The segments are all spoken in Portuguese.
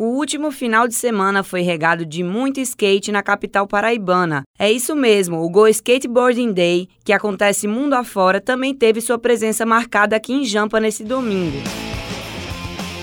O último final de semana foi regado de muito skate na capital paraibana. É isso mesmo, o Go Skateboarding Day, que acontece mundo afora, também teve sua presença marcada aqui em Jampa nesse domingo.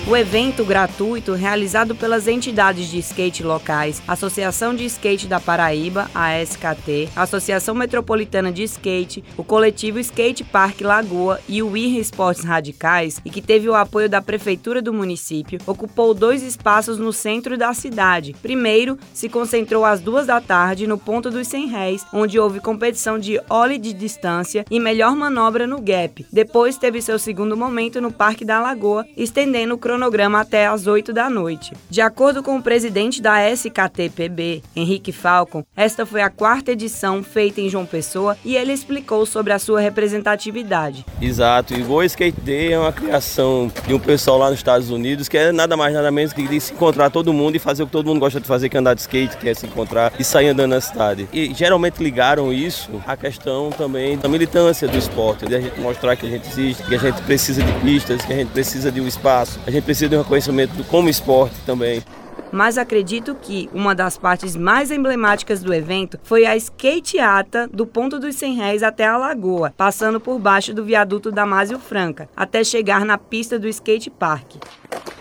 O evento gratuito, realizado pelas entidades de skate locais, Associação de Skate da Paraíba, a SKT, Associação Metropolitana de Skate, o coletivo Skate Park Lagoa e o IR Esportes Radicais, e que teve o apoio da Prefeitura do município, ocupou dois espaços no centro da cidade. Primeiro, se concentrou às duas da tarde no ponto dos 100 réis, onde houve competição de ollie de distância e melhor manobra no gap. Depois teve seu segundo momento no Parque da Lagoa, estendendo o cronograma até às 8 da noite. De acordo com o presidente da SKTPB, Henrique Falcon, esta foi a quarta edição feita em João Pessoa e ele explicou sobre a sua representatividade. Exato, e o Skate Day é uma criação de um pessoal lá nos Estados Unidos que é nada mais nada menos que de se encontrar todo mundo e fazer o que todo mundo gosta de fazer, que é andar de skate, que é se encontrar e sair andando na cidade. E geralmente ligaram isso à questão também da militância do esporte, de a gente mostrar que a gente existe, que a gente precisa de pistas, que a gente precisa de um espaço, a gente precisa de um reconhecimento como esporte também. Mas acredito que uma das partes mais emblemáticas do evento foi a skateata do ponto dos 100 réis até a lagoa, passando por baixo do viaduto Damásio Franca, até chegar na pista do skate park.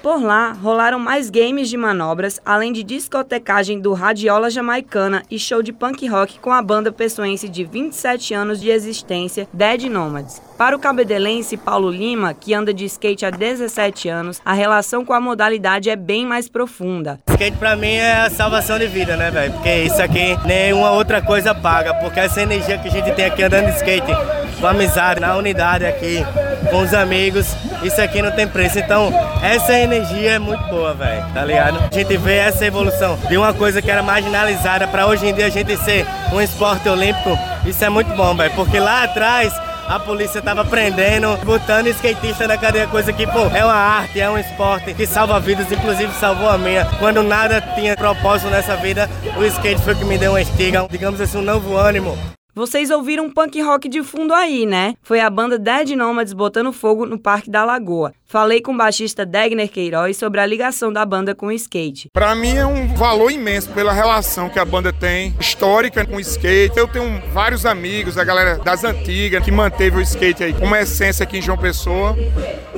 Por lá, rolaram mais games de manobras, além de discotecagem do Radiola Jamaicana e show de punk rock com a banda pessoense de 27 anos de existência, Dead Nomads. Para o cabedelense Paulo Lima, que anda de skate há 17 anos, a relação com a modalidade é bem mais profunda. Skate pra mim é a salvação de vida, né, velho? Porque isso aqui nenhuma outra coisa paga, porque essa energia que a gente tem aqui andando de skate, com amizade, na unidade aqui, com os amigos, isso aqui não tem preço. Então, essa energia é muito boa, velho, tá ligado? A gente vê essa evolução de uma coisa que era marginalizada para hoje em dia a gente ser um esporte olímpico. Isso é muito bom, velho, porque lá atrás a polícia tava prendendo, botando skatista na cadeia, coisa que, pô, é uma arte, é um esporte que salva vidas, inclusive salvou a minha. Quando nada tinha propósito nessa vida, o skate foi o que me deu uma estiga, digamos assim, um novo ânimo. Vocês ouviram punk rock de fundo aí, né? Foi a banda Dead Nomads botando fogo no Parque da Lagoa. Falei com o baixista Degner Queiroz sobre a ligação da banda com o skate. Para mim é um valor imenso pela relação que a banda tem, histórica com o skate. Eu tenho vários amigos, a galera das antigas, que manteve o skate aí como essência aqui em João Pessoa.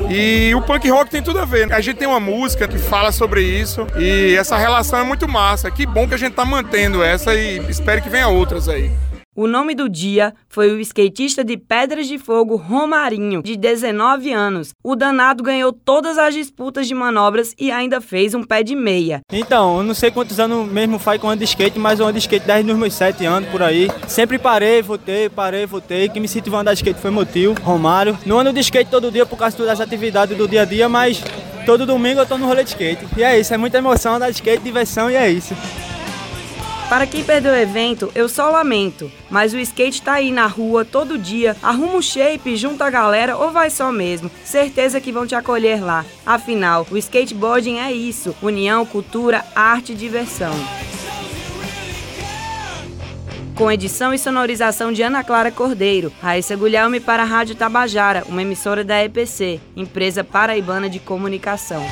E o punk rock tem tudo a ver. A gente tem uma música que fala sobre isso e essa relação é muito massa. Que bom que a gente tá mantendo essa e espero que venha outras aí. O nome do dia foi o skatista de Pedras de Fogo Romarinho, de 19 anos. O danado ganhou todas as disputas de manobras e ainda fez um pé de meia. Então, eu não sei quantos anos mesmo faz com ando de skate, mas eu ando de skate desde os meus 7 anos por aí. Sempre parei, voltei, parei, voltei. Quem me a andar de skate foi meu tio, Romário. Não ando de skate todo dia por causa das atividades do dia a dia, mas todo domingo eu tô no rolê de skate. E é isso, é muita emoção andar de skate, diversão e é isso. Para quem perdeu o evento, eu só lamento, mas o skate tá aí na rua todo dia. Arruma um shape, junta a galera ou vai só mesmo. Certeza que vão te acolher lá. Afinal, o skateboarding é isso: união, cultura, arte e diversão. Com edição e sonorização de Ana Clara Cordeiro, Raíssa Guilherme para a Rádio Tabajara, uma emissora da EPC, empresa paraibana de comunicação.